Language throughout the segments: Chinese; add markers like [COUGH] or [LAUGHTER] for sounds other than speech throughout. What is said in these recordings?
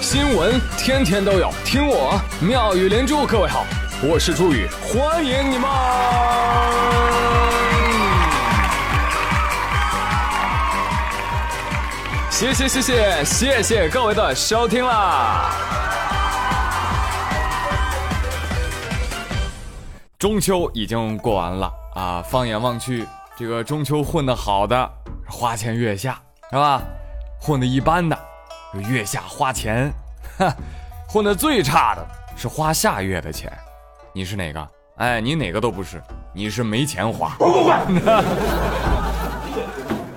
新闻天天都有，听我妙语连珠。各位好，我是朱宇，欢迎你们！谢谢谢谢谢谢各位的收听啦！中秋已经过完了啊，放眼望去，这个中秋混得好的花前月下是吧？混得一般的。月下花钱，哈，混的最差的是花下月的钱，你是哪个？哎，你哪个都不是，你是没钱花。[LAUGHS]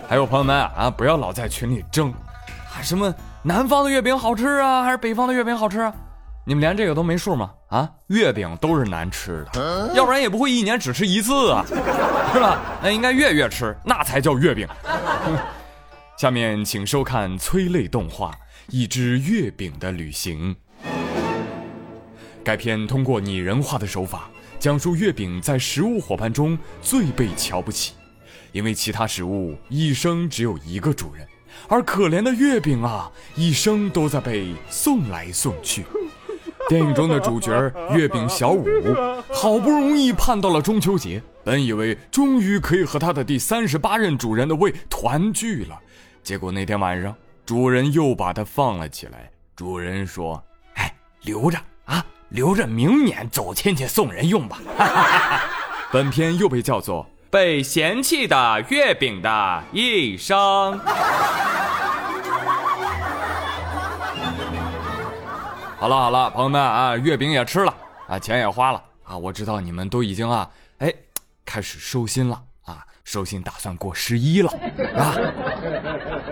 还有朋友们啊，不要老在群里争，啊什么南方的月饼好吃啊，还是北方的月饼好吃啊？你们连这个都没数吗？啊，月饼都是难吃的，要不然也不会一年只吃一次啊，是吧？那应该月月吃，那才叫月饼。[LAUGHS] 下面请收看催泪动画《一只月饼的旅行》。该片通过拟人化的手法，讲述月饼在食物伙伴中最被瞧不起，因为其他食物一生只有一个主人，而可怜的月饼啊，一生都在被送来送去。[LAUGHS] 电影中的主角月饼小五，好不容易盼到了中秋节，本以为终于可以和他的第三十八任主人的胃团聚了。结果那天晚上，主人又把它放了起来。主人说：“哎，留着啊，留着明年走亲戚送人用吧。[LAUGHS] ”本片又被叫做《被嫌弃的月饼的一生》。[LAUGHS] 好了好了，朋友们啊，月饼也吃了啊，钱也花了啊，我知道你们都已经啊，哎，开始收心了。寿星打算过十一了，啊！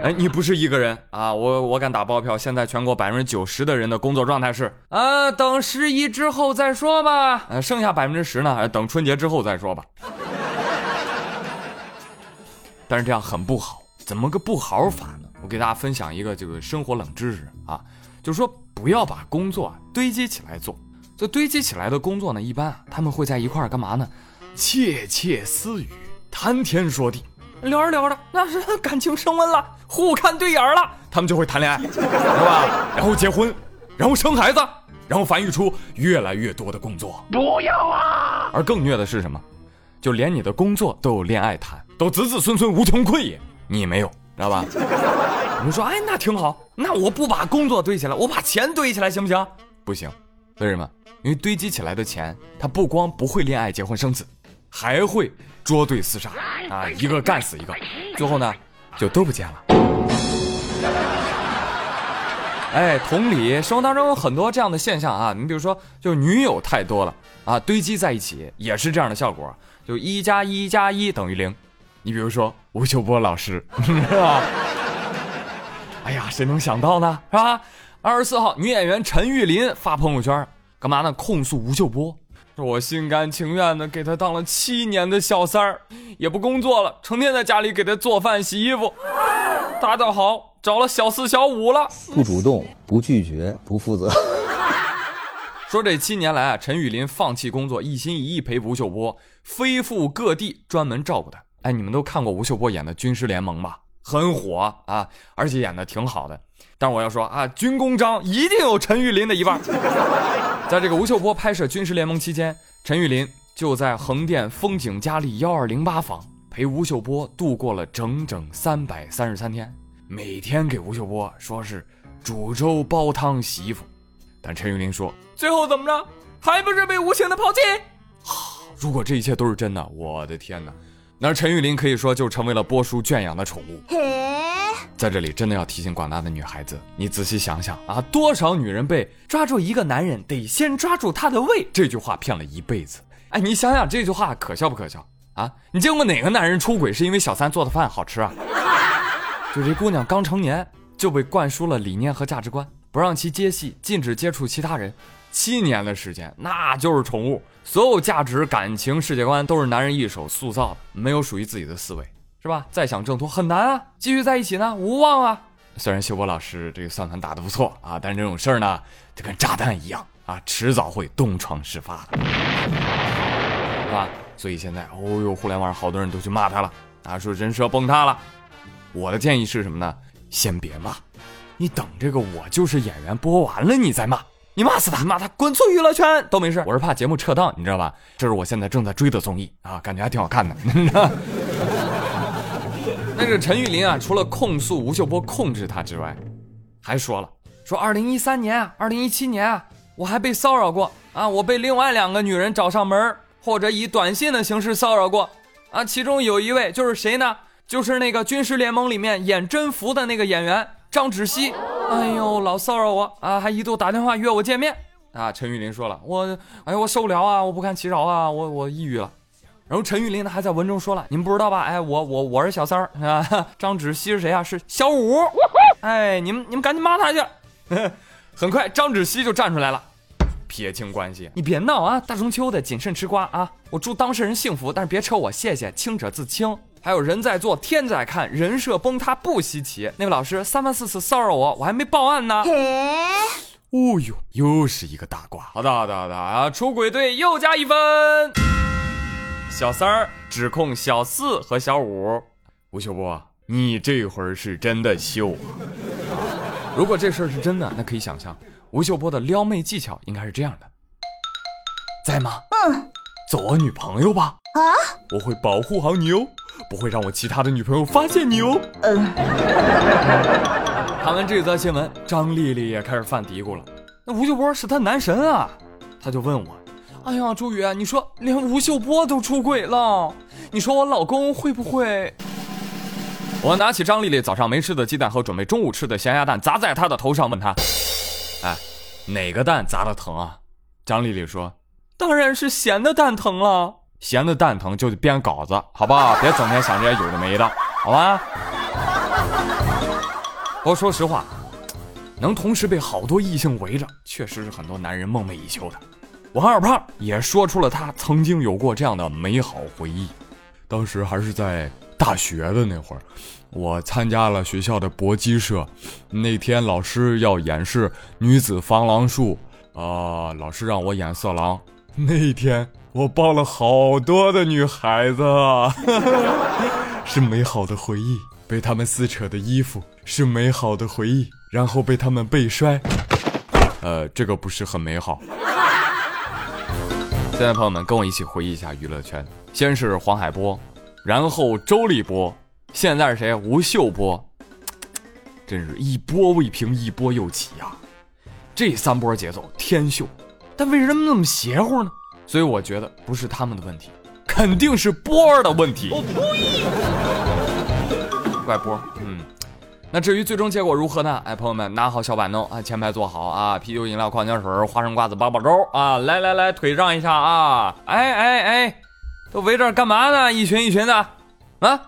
哎，你不是一个人啊！我我敢打包票，现在全国百分之九十的人的工作状态是啊，等十一之后再说吧。呃，剩下百分之十呢，等春节之后再说吧。但是这样很不好，怎么个不好法呢？我给大家分享一个这个生活冷知识啊，就是说不要把工作堆积起来做。这堆积起来的工作呢，一般啊，他们会在一块儿干嘛呢？窃窃私语。谈天说地，聊着聊着，那是感情升温了，互看对眼了，他们就会谈恋爱，是吧？然后结婚，然后生孩子，然后繁育出越来越多的工作。不要啊！而更虐的是什么？就连你的工作都有恋爱谈，都子子孙孙无穷匮也，你没有，知道吧？你说，哎，那挺好，那我不把工作堆起来，我把钱堆起来行不行？不行，为什么？因为堆积起来的钱，它不光不会恋爱、结婚、生子。还会捉对厮杀啊，一个干死一个，最后呢就都不见了。哎，同理，生活当中有很多这样的现象啊，你比如说，就女友太多了啊，堆积在一起也是这样的效果，就一加一加一等于零。你比如说吴秀波老师，[LAUGHS] 是吧？哎呀，谁能想到呢？是吧？二十四号，女演员陈玉林发朋友圈，干嘛呢？控诉吴秀波。我心甘情愿的给他当了七年的小三儿，也不工作了，成天在家里给他做饭、洗衣服，他倒好找了小四、小五了。不主动，不拒绝，不负责。[LAUGHS] 说这七年来啊，陈雨林放弃工作，一心一意陪吴秀波，飞赴各地专门照顾他。哎，你们都看过吴秀波演的《军师联盟》吧？很火啊，而且演的挺好的。但我要说啊，军功章一定有陈玉林的一半。[LAUGHS] 在这个吴秀波拍摄《军事联盟》期间，陈玉林就在横店风景佳丽幺二零八房陪吴秀波度过了整整三百三十三天，每天给吴秀波说是煮粥、煲汤、洗衣服。但陈玉林说，最后怎么着，还不是被无情的抛弃？[SIGHS] 如果这一切都是真的，我的天哪！那陈玉林可以说就成为了波叔圈养的宠物。[LAUGHS] 在这里，真的要提醒广大的女孩子，你仔细想想啊，多少女人被抓住一个男人得先抓住他的胃这句话骗了一辈子。哎，你想想这句话可笑不可笑啊？你见过哪个男人出轨是因为小三做的饭好吃啊？[LAUGHS] 就这姑娘刚成年就被灌输了理念和价值观，不让其接戏，禁止接触其他人，七年的时间那就是宠物。所有价值、感情、世界观都是男人一手塑造的，没有属于自己的思维，是吧？再想挣脱很难啊，继续在一起呢无望啊。虽然秀波老师这个算盘打得不错啊，但是这种事儿呢，就跟炸弹一样啊，迟早会东窗事发的，是吧？所以现在，哦呦，互联网上好多人都去骂他了，啊，说人设崩塌了。我的建议是什么呢？先别骂，你等这个《我就是演员》播完了你再骂，你骂死他，骂他滚出娱乐圈都没事。我是怕节目撤档，你知道吧？这是我现在正在追的综艺啊，感觉还挺好看的。[LAUGHS] 那个陈玉林啊，除了控诉吴秀波控制他之外，还说了说二零一三年、二零一七年啊，我还被骚扰过啊，我被另外两个女人找上门，或者以短信的形式骚扰过啊。其中有一位就是谁呢？就是那个《军师联盟》里面演甄宓的那个演员张芷溪。哎呦，老骚扰我啊，还一度打电话约我见面啊。陈玉林说了，我哎呦我受不了啊，我不堪其扰啊，我我抑郁了。然后陈玉林呢还在文中说了，你们不知道吧？哎，我我我是小三儿啊，[LAUGHS] 张芷溪是谁啊？是小五。哎，你们你们赶紧骂他去。[LAUGHS] 很快，张芷溪就站出来了，撇清关系，你别闹啊！大中秋的，谨慎吃瓜啊！我祝当事人幸福，但是别扯我，谢谢，清者自清。还有人在做，天在看，人设崩塌不稀奇。那位老师三番四次骚扰我，我还没报案呢。哦呦，又是一个大瓜。好的好的好的啊，出轨队又加一分。小三儿指控小四和小五，吴秀波，你这会儿是真的秀啊！如果这事儿是真的，那可以想象吴秀波的撩妹技巧应该是这样的：在吗？嗯，做我女朋友吧。啊，我会保护好你哦，不会让我其他的女朋友发现你哦。嗯。看完这则新闻，张丽丽也开始犯嘀咕了。那吴秀波是她男神啊，她就问我。哎呀，朱宇，你说连吴秀波都出轨了，你说我老公会不会？我拿起张丽丽早上没吃的鸡蛋和准备中午吃的咸鸭蛋砸在她的头上，问她：“哎，哪个蛋砸的疼啊？”张丽丽说：“当然是咸的蛋疼了，咸的蛋疼就得编稿子，好不好？别整天想这些有的没的，好吧？” [LAUGHS] 我说实话，能同时被好多异性围着，确实是很多男人梦寐以求的。王二胖也说出了他曾经有过这样的美好回忆，当时还是在大学的那会儿，我参加了学校的搏击社，那天老师要演示女子防狼术，啊，老师让我演色狼，那天我抱了好多的女孩子，[LAUGHS] 是美好的回忆，被他们撕扯的衣服是美好的回忆，然后被他们背摔，呃，这个不是很美好。现在朋友们跟我一起回忆一下娱乐圈，先是黄海波，然后周立波，现在是谁？吴秀波，真是一波未平一波又起呀！这三波节奏天秀，但为什么那么邪乎呢？所以我觉得不是他们的问题，肯定是波儿的问题。我呸！怪波，嗯。那至于最终结果如何呢？哎，朋友们拿好小板凳啊，前排坐好啊，啤酒、饮料、矿泉水、花生、瓜子、八宝粥啊，来来来，腿让一下啊！哎哎哎，都围这干嘛呢？一群一群的啊！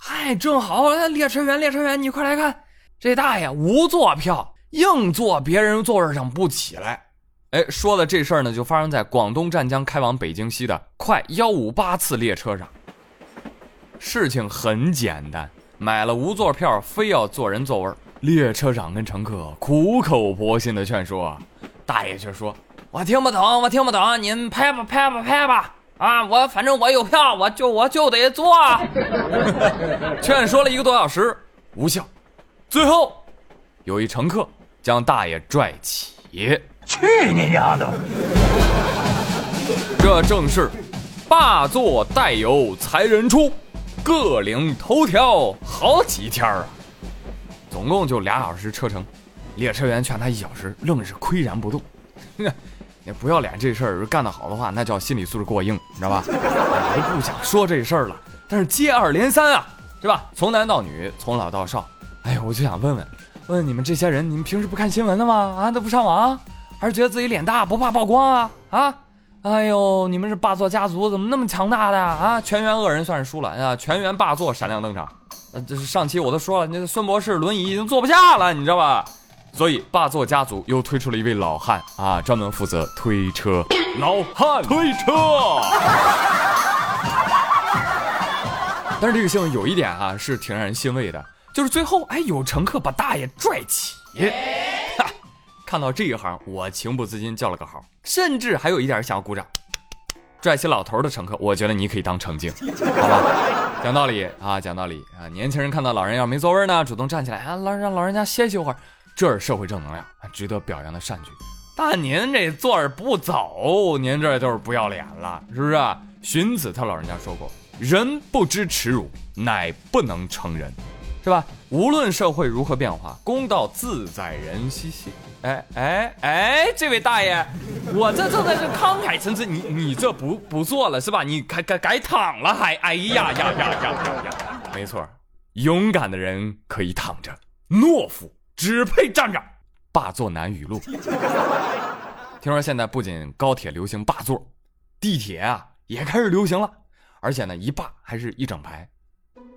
嗨，正好，列车员，列车员，你快来看，这大爷无座票，硬坐别人座位上不起来。哎，说的这事儿呢，就发生在广东湛江开往北京西的快幺五八次列车上。事情很简单。买了无座票，非要坐人座位列车长跟乘客苦口婆心的劝说，大爷却说：“我听不懂，我听不懂，您拍吧，拍吧，拍吧！啊，我反正我有票，我就我就得坐。[LAUGHS] ”劝说了一个多小时，无效。最后，有一乘客将大爷拽起。去你娘的！这正是霸座带有才人出。各领头条好几天啊，总共就俩小时车程，列车员劝他一小时，愣是岿然不动。[LAUGHS] 你不要脸这事儿干得好的话，那叫心理素质过硬，你知道吧？我都不想说这事儿了，但是接二连三啊，是吧？从男到女，从老到少，哎呀，我就想问问问，问你们这些人，你们平时不看新闻的吗？啊，都不上网，还是觉得自己脸大不怕曝光啊？啊？哎呦，你们是霸座家族，怎么那么强大的呀？啊，全员恶人算是输了啊！全员霸座闪亮登场。呃，这是上期我都说了，那个孙博士轮椅已经坐不下了，你知道吧？所以霸座家族又推出了一位老汉啊，专门负责推车。老汉推车。[LAUGHS] 但是这个新闻有一点啊，是挺让人欣慰的，就是最后哎，有乘客把大爷拽起。看到这一行，我情不自禁叫了个好，甚至还有一点想要鼓掌。拽起老头的乘客，我觉得你可以当乘警，好吧？[LAUGHS] 讲道理啊，讲道理啊！年轻人看到老人要没座位呢，主动站起来啊，老让老人家歇息一会儿，这是社会正能量，值得表扬的善举。但您这坐着不走，您这就是不要脸了，是不是？荀子他老人家说过：“人不知耻辱，乃不能成人。”是吧？无论社会如何变化，公道自在人心。哎哎哎，这位大爷，我这正在这慷慨陈词，你你这不不做了是吧？你改改改躺了还？哎呀呀呀呀呀呀！没错，勇敢的人可以躺着，懦夫只配站着。霸座男语录。[LAUGHS] 听说现在不仅高铁流行霸座，地铁啊也开始流行了，而且呢一霸还是一整排。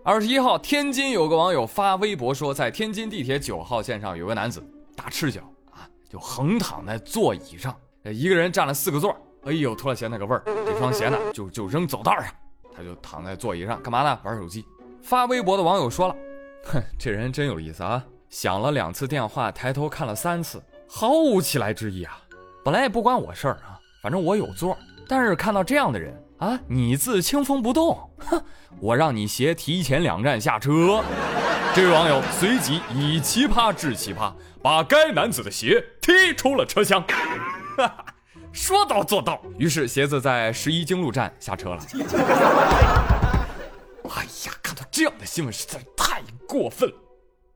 二十一号，天津有个网友发微博说，在天津地铁九号线上有个男子打赤脚，就横躺在座椅上，一个人占了四个座。哎呦，脱了鞋那个味儿，这双鞋呢就就扔走道上，他就躺在座椅上干嘛呢？玩手机。发微博的网友说了，哼，这人真有意思啊，响了两次电话，抬头看了三次，毫无起来之意啊。本来也不关我事儿啊，反正我有座，但是看到这样的人。啊！你自清风不动，哼！我让你鞋提前两站下车。这位网友随即以奇葩治奇葩，把该男子的鞋踢出了车厢。哈哈说到做到，于是鞋子在十一经路站下车了。哎呀，看到这样的新闻实在太过分了。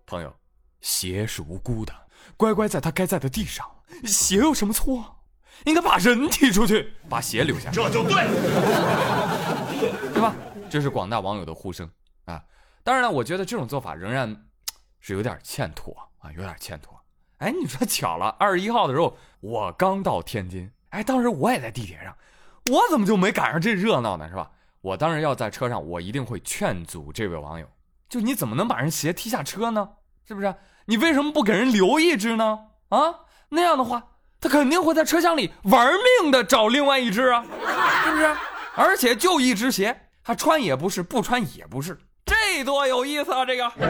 朋友，鞋是无辜的，乖乖在他该在的地上。鞋有什么错？应该把人踢出去，把鞋留下，这就对，[LAUGHS] 对吧？这是广大网友的呼声啊！当然了，我觉得这种做法仍然是有点欠妥啊，有点欠妥。哎，你说巧了，二十一号的时候我刚到天津，哎，当时我也在地铁上，我怎么就没赶上这热闹呢？是吧？我当时要在车上，我一定会劝阻这位网友，就你怎么能把人鞋踢下车呢？是不是？你为什么不给人留一只呢？啊，那样的话。他肯定会在车厢里玩命的找另外一只啊，是不是？而且就一只鞋，他穿也不是，不穿也不是，这多有意思啊！这个，[LAUGHS]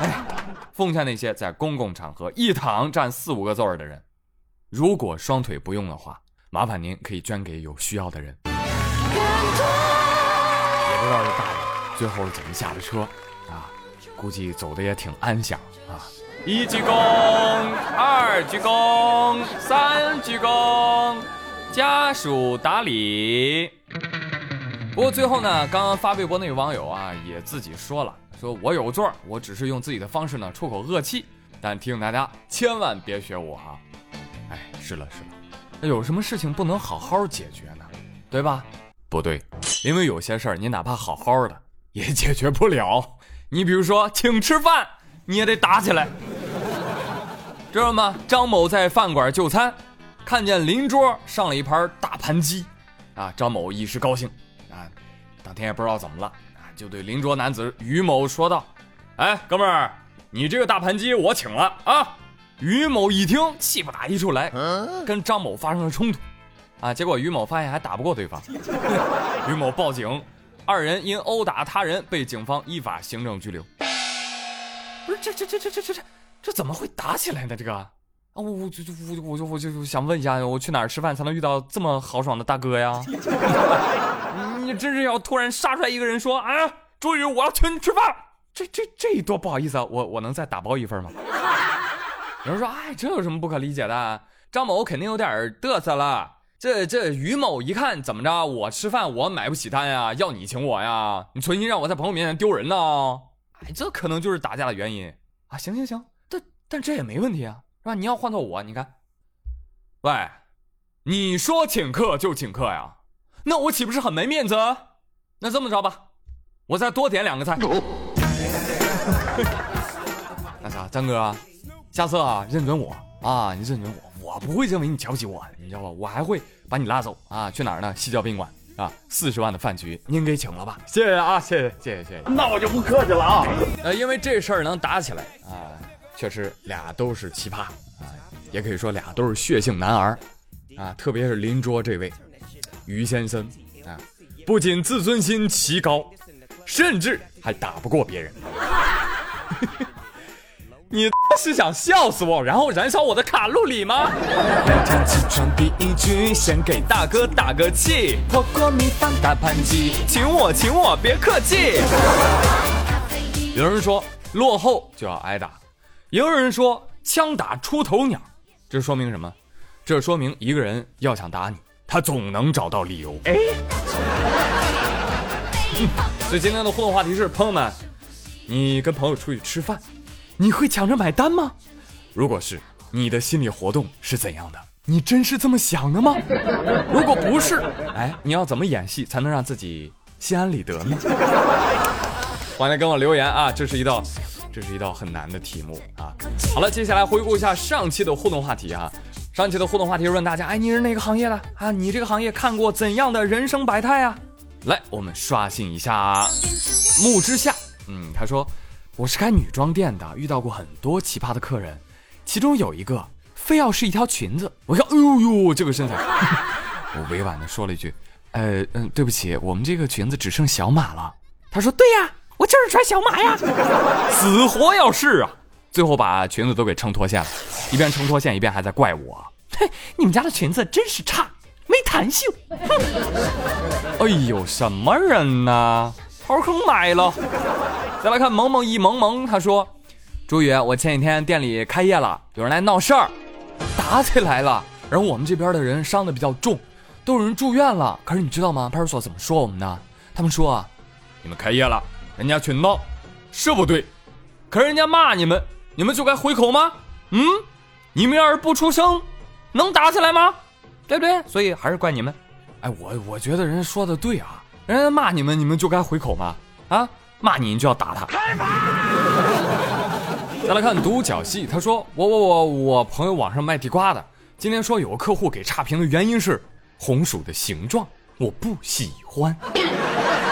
哎，奉劝那些在公共场合一躺占四五个座儿的人，如果双腿不用的话，麻烦您可以捐给有需要的人。也不知道这大爷最后是怎么下的车啊？估计走的也挺安详啊。一鞠躬，二鞠躬，三鞠躬，家属打理。不过最后呢，刚刚发微博那位网友啊，也自己说了，说我有座，我只是用自己的方式呢出口恶气，但提醒大家千万别学我啊！哎，是了是了，那有什么事情不能好好解决呢？对吧？不对，因为有些事儿你哪怕好好的 [LAUGHS] 也解决不了。[LAUGHS] 你比如说请吃饭。你也得打起来，知道吗？张某在饭馆就餐看见邻桌上了一盘大盘鸡啊张某一时高兴。啊当天也不知道怎么了啊就对邻桌男子于某说道。哎哥们儿你这个大盘鸡我请了。啊于某一听气不打一处来。跟张某发生了冲突。啊结果于某发现还打不过对方。于某报警二人因殴打他人被警方依法行政拘留。不是这这这这这这这这怎么会打起来呢？这个啊，我我就我就我就我就想问一下，我去哪儿吃饭才能遇到这么豪爽的大哥呀？[LAUGHS] 你真是要突然杀出来一个人说啊，朱宇，我要请你吃饭，这这这多不好意思啊！我我能再打包一份吗？有人说，哎，这有什么不可理解的？张某肯定有点嘚瑟了。这这于某一看怎么着，我吃饭我买不起单呀，要你请我呀？你存心让我在朋友面前丢人呢？哎，这可能就是打架的原因啊！行行行，但但这也没问题啊，是吧？你要换做我，你看，喂，你说请客就请客呀？那我岂不是很没面子？那这么着吧，我再多点两个菜。[LAUGHS] 那啥，张哥，下次啊认准我啊，你认准我，我不会认为你瞧不起我，你知道吧？我还会把你拉走啊，去哪儿呢？西郊宾馆。啊，四十万的饭局您给请了吧？谢谢啊，谢谢谢谢谢谢。那我就不客气了啊。呃，因为这事儿能打起来啊，确实俩都是奇葩啊，也可以说俩都是血性男儿啊。特别是邻桌这位于先生啊，不仅自尊心奇高，甚至还打不过别人。[LAUGHS] 你是想笑死我，然后燃烧我的卡路里吗？每天起床第一句，先给大哥打个气，火锅米饭大盘鸡，请我请我别客气。有人说落后就要挨打，也有人说枪打出头鸟，这说明什么？这说明一个人要想打你，他总能找到理由。哎，所以今天的互动话题是：朋友们，你跟朋友出去吃饭，你会抢着买单吗？如果是，你的心理活动是怎样的？你真是这么想的吗？如果不是，哎，你要怎么演戏才能让自己心安理得呢？[LAUGHS] 欢迎跟我留言啊！这是一道，这是一道很难的题目啊。好了，接下来回顾一下上期的互动话题啊。上期的互动话题是问大家：哎，你是哪个行业的啊？你这个行业看过怎样的人生百态啊？来，我们刷新一下。木之下，嗯，他说我是开女装店的，遇到过很多奇葩的客人，其中有一个。非要是一条裙子，我看，哎呦呦，这个身材，[LAUGHS] 我委婉的说了一句，呃嗯，对不起，我们这个裙子只剩小码了。他说，对呀，我就是穿小马呀，死活要试啊，最后把裙子都给撑脱线了，一边撑脱线一边还在怪我，嘿，你们家的裙子真是差，没弹性。哎呦，什么人呢？掏坑买了。再来看萌萌一萌萌，他说，朱宇，我前几天店里开业了，有人来闹事儿。打起来了，然后我们这边的人伤的比较重，都有人住院了。可是你知道吗？派出所怎么说我们呢？他们说啊，你们开业了，人家去闹，是不对。可是人家骂你们，你们就该回口吗？嗯，你们要是不出声，能打起来吗？对不对？所以还是怪你们。哎，我我觉得人家说的对啊，人家骂你们，你们就该回口吗？啊，骂你你就要打他。再来看独角戏，他说：“我我我我朋友网上卖地瓜的，今天说有个客户给差评的原因是红薯的形状，我不喜欢。”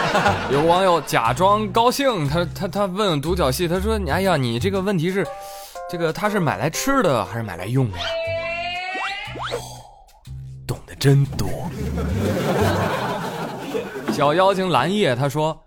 [LAUGHS] 有个网友假装高兴，他他他问独角戏，他说：“哎呀，你这个问题是，这个他是买来吃的还是买来用的呀？”，懂得真多。[LAUGHS] 小妖精蓝叶他说。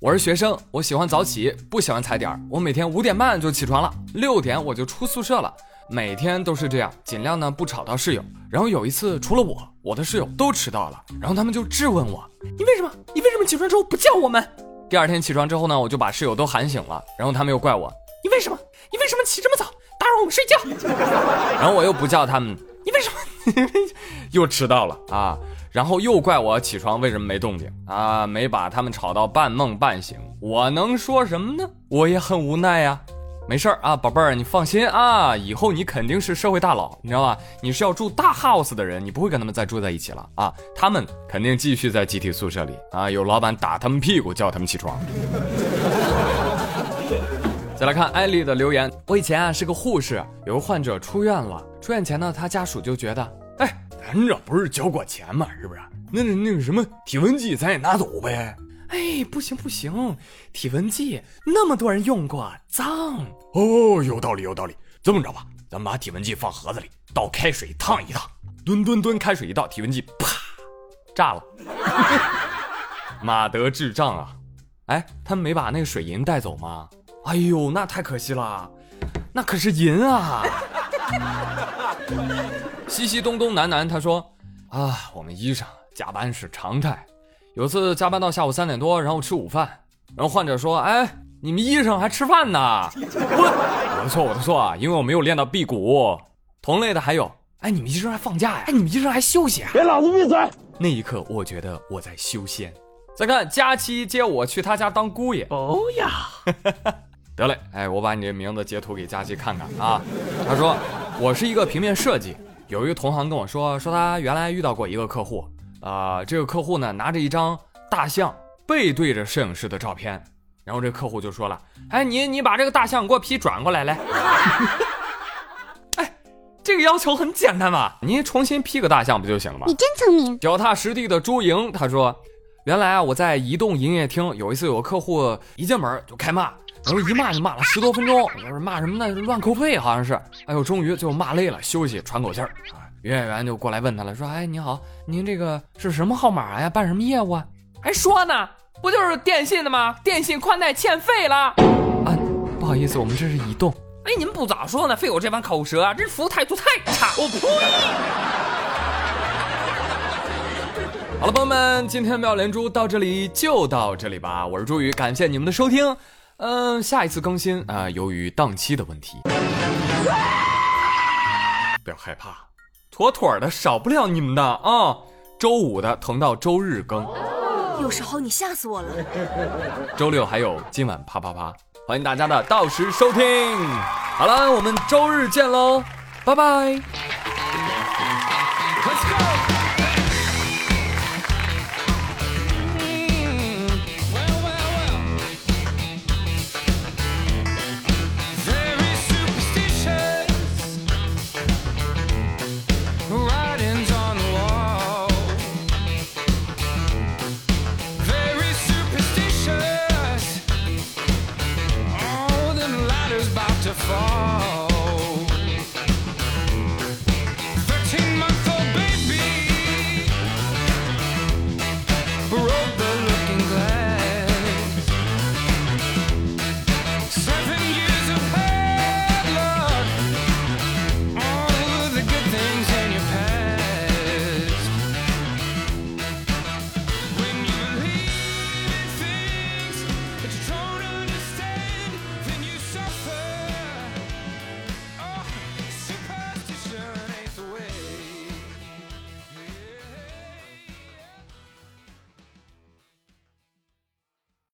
我是学生，我喜欢早起，不喜欢踩点儿。我每天五点半就起床了，六点我就出宿舍了，每天都是这样，尽量呢不吵到室友。然后有一次，除了我，我的室友都迟到了，然后他们就质问我：“你为什么？你为什么起床之后不叫我们？”第二天起床之后呢，我就把室友都喊醒了，然后他们又怪我：“你为什么？你为什么起这么早，打扰我们睡觉？”然后我又不叫他们：“你为什么？[LAUGHS] 又迟到了啊？”然后又怪我起床为什么没动静啊？没把他们吵到半梦半醒，我能说什么呢？我也很无奈呀。没事儿啊，宝贝儿，你放心啊，以后你肯定是社会大佬，你知道吧？你是要住大 house 的人，你不会跟他们再住在一起了啊。他们肯定继续在集体宿舍里啊，有老板打他们屁股叫他们起床。[LAUGHS] 再来看艾丽的留言，我以前啊是个护士，有个患者出院了，出院前呢，他家属就觉得，哎。咱这不是交过钱吗？是不是？那那个什么体温计，咱也拿走呗。哎，不行不行，体温计那么多人用过，脏。哦，有道理有道理。这么着吧，咱们把体温计放盒子里，倒开水烫一烫，吨吨吨开水一倒，体温计啪炸了。[LAUGHS] 马德智障啊！哎，他们没把那个水银带走吗？哎呦，那太可惜了，那可是银啊。[LAUGHS] 西西东东南南，他说：“啊，我们医生加班是常态。有次加班到下午三点多，然后吃午饭，然后患者说：‘哎，你们医生还吃饭呢？’ [LAUGHS] 我我的错，我的错啊，因为我没有练到辟谷。同类的还有，哎，你们医生还放假呀？哎，你们医生还休息啊？给老子闭嘴！那一刻，我觉得我在修仙。再看佳期接我去他家当姑爷。哦呀，[LAUGHS] 得嘞，哎，我把你这名字截图给佳期看看啊。他说我是一个平面设计。”有一个同行跟我说，说他原来遇到过一个客户，啊，这个客户呢拿着一张大象背对着摄影师的照片，然后这客户就说了，哎，你你把这个大象给我 P 转过来来，[LAUGHS] 哎，这个要求很简单嘛，您重新 P 个大象不就行了吗？你真聪明。脚踏实地的朱莹他说，原来啊我在移动营业厅有一次有个客户一进门就开骂。然后一骂就骂了十多分钟，骂什么呢？乱扣费好像是。哎呦，终于最后骂累了，休息喘口气儿啊。营业员就过来问他了，说：“哎，你好，您这个是什么号码呀？办什么业务啊？”还说呢，不就是电信的吗？电信宽带欠费了。啊，不好意思，我们这是移动。哎，你们不早说呢，费我这番口舌，这服务态度太差。我呸！好了，朋友们，今天妙连珠到这里就到这里吧。我是朱宇，感谢你们的收听。嗯，下一次更新啊，由于档期的问题。不要害怕，妥妥的少不了你们的啊！周五的腾到周日更，有时候你吓死我了。[LAUGHS] 周六还有今晚啪啪啪，欢迎大家的到时收听。好了，我们周日见喽，拜拜。